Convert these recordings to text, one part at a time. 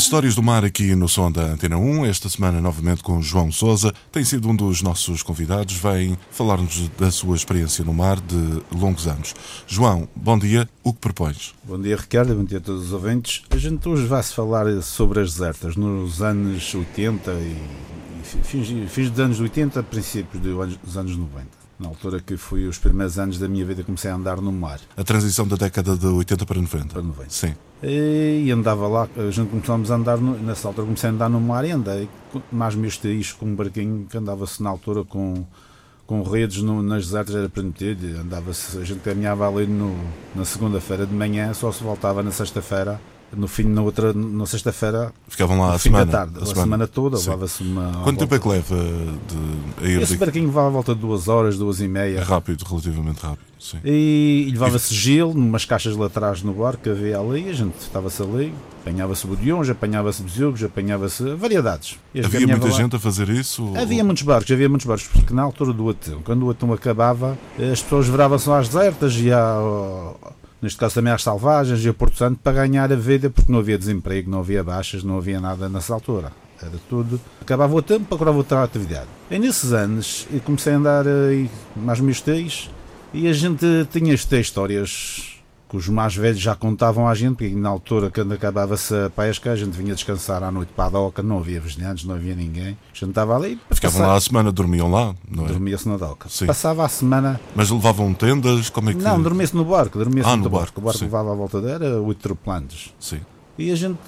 As histórias do mar aqui no som da Antena 1, esta semana novamente com João Sousa, tem sido um dos nossos convidados, vem falar-nos da sua experiência no mar de longos anos. João, bom dia, o que propões? Bom dia Ricardo, bom dia a todos os ouvintes. A gente hoje vai-se falar sobre as desertas nos anos 80 e, e fins, fins dos anos 80, princípios dos anos 90 na altura que foi os primeiros anos da minha vida comecei a andar no mar. A transição da década de 80 para 90? Para 90. Sim. E andava lá, a gente começámos a andar, no, nessa altura comecei a andar no mar e andei mais meus tios com um barquinho que andava-se na altura com, com redes no, nas desertas, era permitido, andava-se, a gente caminhava ali no, na segunda-feira de manhã, só se voltava na sexta-feira no fim, na outra, na sexta-feira. Ficavam lá a semana. Da tarde, a, semana. semana. toda, levava-se uma. Quanto tempo é que leva de, a ir Esse barquinho vai à volta de duas horas, duas e meia. É rápido, relativamente rápido. Sim. E, e levava-se gelo, numas caixas laterais no barco que havia ali, a gente estava-se ali, apanhava-se bodiões, apanhava-se besugos, apanhava-se variedades. Havia muita lá. gente a fazer isso? Havia ou... muitos barcos, havia muitos barcos, porque na altura do atum, quando o atum acabava, as pessoas viravam-se às desertas e à neste caso também às salvagens e ao Porto Santo, para ganhar a vida, porque não havia desemprego, não havia baixas, não havia nada nessa altura. Era tudo. Acabava o tempo, procurava outra atividade. E nesses anos, eu comecei a andar aí mais meus teis e a gente tinha estas histórias que os mais velhos já contavam à gente, porque na altura, quando acabava-se a pesca, a gente vinha descansar à noite para a doca, não havia vizinhantes, não havia ninguém. A gente estava ali. Ficavam lá a semana, dormiam lá, não é? Dormia-se na doca. Sim. Passava a semana. Mas levavam tendas? Como é que. Não, dormia-se no barco, dormia-se ah, no, barco. barco. O barco sim. levava à volta dele, era oito tripulantes. Sim. E a gente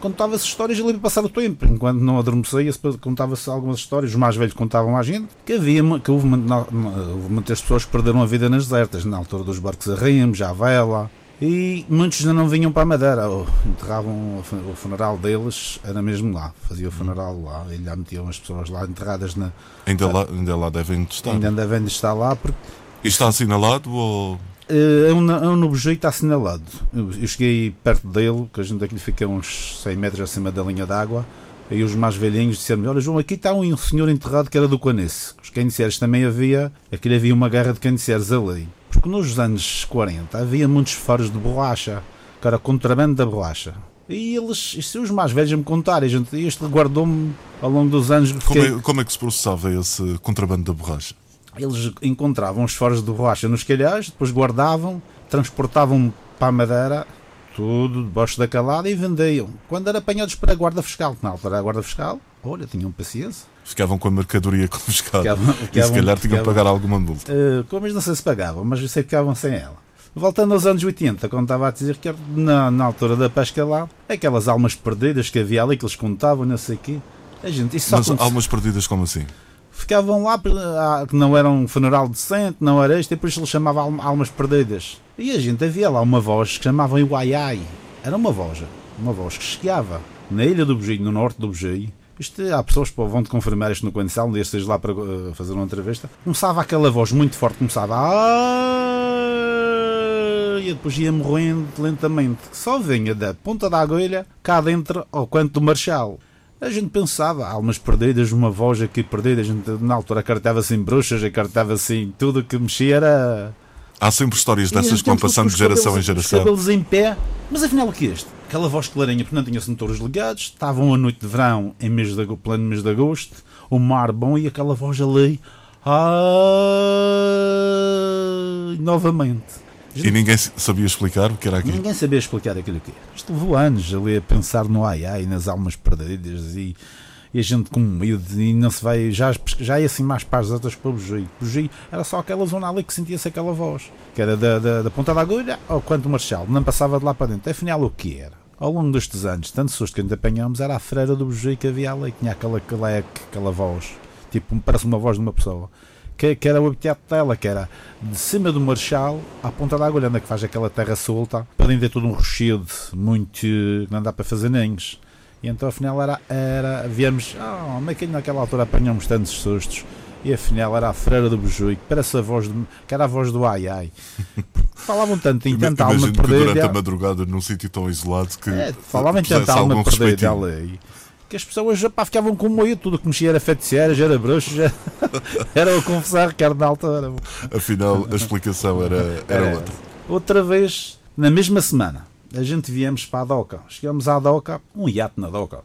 contava-se histórias ali para passar o tempo. Enquanto não adormecia, contava-se algumas histórias. Os mais velhos contavam à gente que havia que houve, houve muitas pessoas que perderam a vida nas desertas, na altura dos barcos a remos, à vela. E muitos ainda não vinham para a Madeira, enterravam o funeral deles, era mesmo lá, fazia o funeral lá, e já metiam as pessoas lá enterradas na. Ainda lá, ainda lá devem estar. Ainda devem estar lá. Porque, e está assinalado ou. É um, é um está assinalado. Eu, eu cheguei perto dele, que a gente aqui fica uns 100 metros acima da linha d'água. Aí os mais velhinhos disseram Olha, João, aqui está um senhor enterrado que era do Quanice. Os caniceiros também havia, aqui havia uma guerra de caniceiros ali. Porque nos anos 40 havia muitos faros de borracha, que era contrabando da borracha. E eles, e os mais velhos me contaram, gente, este guardou-me ao longo dos anos. Como, é, como é que se processava esse contrabando da borracha? Eles encontravam os faros de borracha nos calhais, depois guardavam, transportavam para a Madeira, tudo debaixo da calada e vendiam. Quando eram apanhados para a Guarda Fiscal, na altura a Guarda Fiscal, olha, tinham paciência. Ficavam com a mercadoria confiscada e se calhar tinham que pagar alguma multa. Uh, como não sei se pagavam, mas eu sei que ficavam sem ela. Voltando aos anos 80, quando estava a dizer que na, na altura da pesca lá, aquelas almas perdidas que havia ali que eles contavam, não sei o quê. A gente, isso mas almas perdidas como assim? Ficavam lá, ah, que não era um funeral decente, não era isto, e depois eles chamavam almas perdidas. E a gente havia lá uma voz que chamavam Iwaiai. Era uma voz, uma voz que chegava na ilha do Bugio, no norte do Bugio, isto, há pessoas que vão-te confirmar isto no Quencel, um dia esteja lá para uh, fazer uma entrevista. Começava aquela voz muito forte, começava a... e depois ia morrendo lentamente. Só vinha da ponta da agulha cá dentro ao canto do Marchal. A gente pensava, almas perdidas, uma voz aqui perdida. A gente na altura cartava-se em bruxas, cartava-se em tudo que mexia era. Há sempre histórias dessas que vão passando de geração em geração. cabelos em pé, mas afinal o que é este? aquela voz clarinha, porque não tinha motores ligados, estavam a noite de verão em mês de, pleno mês de agosto, o mar bom e aquela voz ali. Ah, novamente. E ninguém sabia explicar o que era aquilo? Ninguém sabia explicar aquilo que era. Isto levou anos ali a pensar no ai ai, nas almas perdidas e, e a gente com medo e não se vai. Já, já ia assim mais para as outras para o bugio. Bugio era só aquela zona ali que sentia-se aquela voz, que era da, da, da ponta da agulha ao quanto marchal, não passava de lá para dentro. Afinal, o que era? ao longo destes anos, tanto susto que ainda apanhámos, era a freira do bugio que havia ali, que tinha aquela caleque, aquela voz, tipo, parece uma voz de uma pessoa, que, que era o habitat dela, que era de cima do marchal à ponta da agulha, onde é que faz aquela terra solta, para é todo um rochedo, muito, que não dá para fazer ninhos. E então afinal era, era viemos, oh, mas que naquela altura apanhamos tantos sustos, e afinal era a freira do bugio, que parece a voz, de, que era a voz do ai ai. Falavam tanto em tanta alma que durante perdida. a madrugada num sítio tão isolado que É, falavam em tanta alma perdida ali. Que as pessoas pá, ficavam com medo, tudo que mexia era feiticeira, já era bruxo, já era o confessar Ricardo na altura. Afinal, a explicação era, era É. outra. Outra vez, na mesma semana, a gente viemos para a DOCA. Chegamos à DOCA, um iate na DOCA.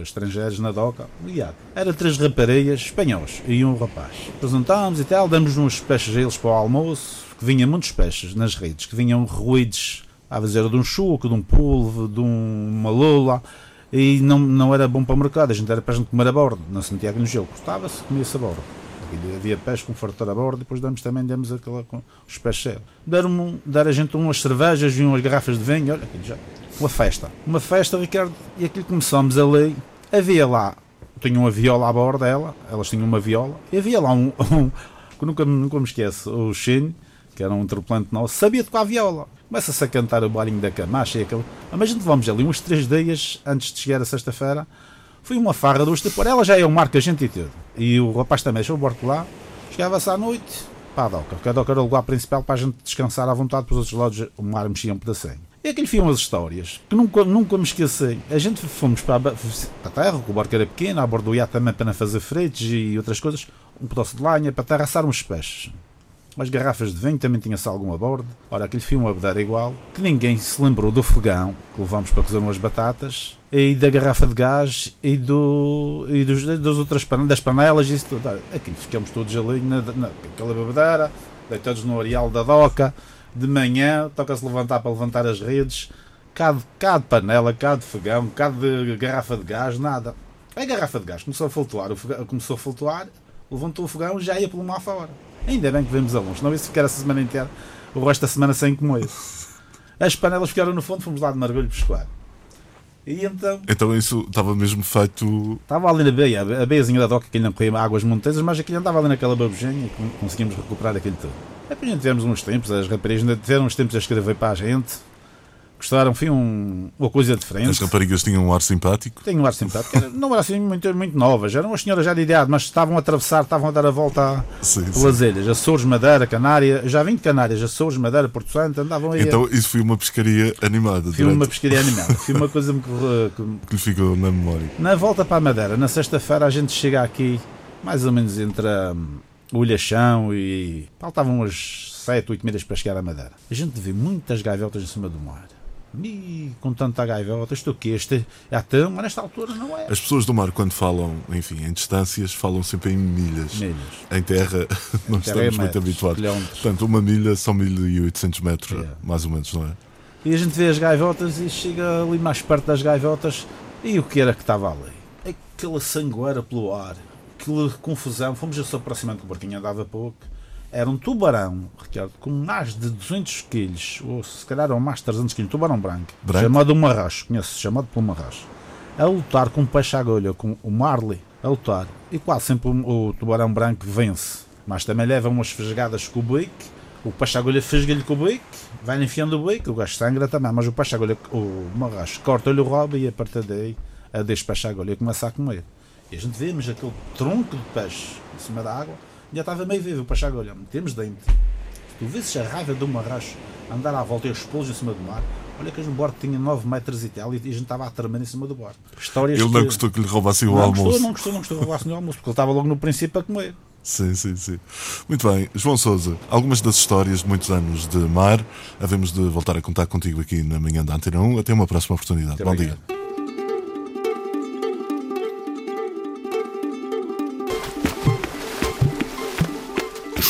Estrangeiros na DOCA, um iate. Era três raparigas espanhóis e um rapaz. Apresentámos e tal, damos uns peixes a eles para o almoço, que vinha muitos peixes nas redes, que vinham ruídos, a dizer, de um chuco, de um polvo, de um- uma lula. E não, não era bom para o mercado, a gente era para a gente comer a bordo, na Santiago no Gelo. Gostava-se, comia-se a bordo. Havia peixe com fartura a bordo, depois damos também demos aquela com os peixes sérios. Deram, deram a gente umas cervejas e umas garrafas de vinho, olha, aquilo já. Uma festa. Uma festa, Ricardo, e aquilo começámos ali. Havia lá, tinha uma viola à bordo dela, elas tinham uma viola, e havia lá um, um que nunca, nunca me esqueço, o Chine, que era um tripulante nosso, sabia tocar a viola. Começa-se a cantar o balinho da camacha e aquele. Ah, gente vamos ali uns três dias antes de chegar a sexta-feira. Foi uma farra do estupor. Ela já é um marco a gente e tudo. E o rapaz também deixou o barco lá. Chegava-se à noite a doca. Porque a doca era o lugar principal para a gente descansar à vontade. Para os outros lados o mar mexia um pedacinho. E aquilo foi umas histórias que nunca, nunca me esqueci. A gente fomos para a, terra, o barco era pequeno, a bordo do iate também para fazer fretes e outras coisas. Um pedaço de lenha para a terra assar uns peixes. As garrafas de vinho também tinha-se algum a bordo. Ora, aquele foi uma bedeira igual, que ninguém se lembrou do fogão que levámos para cozer umas batatas, e da garrafa de gás e, do, e dos, das outras panelas, das panelas e isso tudo. Aquilo ficamos todos ali na, na, naquela bebedeira, deitados no areal da doca, de manhã, toca-se levantar para levantar as redes, cá de, cá de panela, cá de fogão, cá de garrafa de gás, nada. A garrafa de gás começou a flutuar, o fogão começou a flutuar, levantou o fogão e já ia pelo mar fora. Ainda bem que vemos a longe, não isso ficar essa semana inteira, o resto da semana sem comer. As panelas ficaram no fundo, fomos lá de mergulho pescar. E então, Então isso estava mesmo feito. estava ali na beia, a beiazinha da doca, que ainda corria águas montesas, mas aquilo andava ali naquela babujinha e con- conseguimos recuperar aquilo tudo. Depois ainda tivemos uns tempos, as raparigas ainda tiveram uns tempos a escrever para a gente. Gostaram, foi um, uma coisa diferente. As raparigas tinham um ar simpático. Tenho um ar simpático. Era- Não era assim muito, muito novas, eram umas senhoras já de idade, mas estavam a atravessar, estavam a dar a volta Sim, sim. pelas ilhas. Açores, Madeira, Canária. Já vim de Canárias, Açores, Madeira, Porto Santo, andavam aí. Então isso foi uma pescaria animada. Fui uma pescaria animada. Foi uma coisa que, que- que lhe ficou na memória. Na volta para a Madeira, na sexta-feira, a gente chega aqui, mais ou menos entre hum, o Ilhachão e. Faltavam umas 7, 8 milhas para chegar à Madeira. A gente vê muitas gaivotas em cima do mar. E com tanta gaivota, isto o quê? Este é tão, mas nesta altura não é. As pessoas do mar, quando falam, enfim, em distâncias, falam sempre em milhas. Milhas. Em terra, não Terra é estamos muito metros, habituados. quilómetros. Portanto, uma milha são 1800 metros, É. mais ou menos, não é? E a gente vê as gaivotas e chega ali mais perto das gaivotas e o que era que estava ali? Aquela sangueira pelo ar, aquela confusão. Fomos a se aproximando que o barquinho andava pouco. Era um tubarão, Ricardo, com mais de 200 quilos, ou se calhar ou mais de 300 quilos, um tubarão branco, Branco? chamado marracho, conheço, chamado pelo marracho, a lutar com um peixe agulha, com o marley, a lutar. E quase sempre o, o tubarão branco vence, mas também leva umas fesgadas com o bico, o peixe agulha fesga-lhe com o bico, vai enfiando o bico, o gajo sangra também, mas o peixe agulha, o marracho, corta-lhe o rabo e a partir daí a deixa peixe agulha começa a comer. E a gente vemos aquele tronco de peixe em cima da água, já estava meio vivo o peixe agulha, metemos dentro. Se tu visses a raiva do marracho andar à volta e os polos em cima do mar, olha que o bordo tinha 9 metros e tal e a gente estava a tremer em cima do barco. Histórias Ele não que- gostou que lhe roubassem o não almoço. gostou, não gostou, não gostou de roubar-se no almoço, porque ele estava logo no princípio a comer. Sim, sim, sim. Muito bem. João Souza, algumas das histórias de muitos anos de mar, havemos de voltar a contar contigo aqui na manhã da Antena 1. Até uma próxima oportunidade. Muito Bom dia.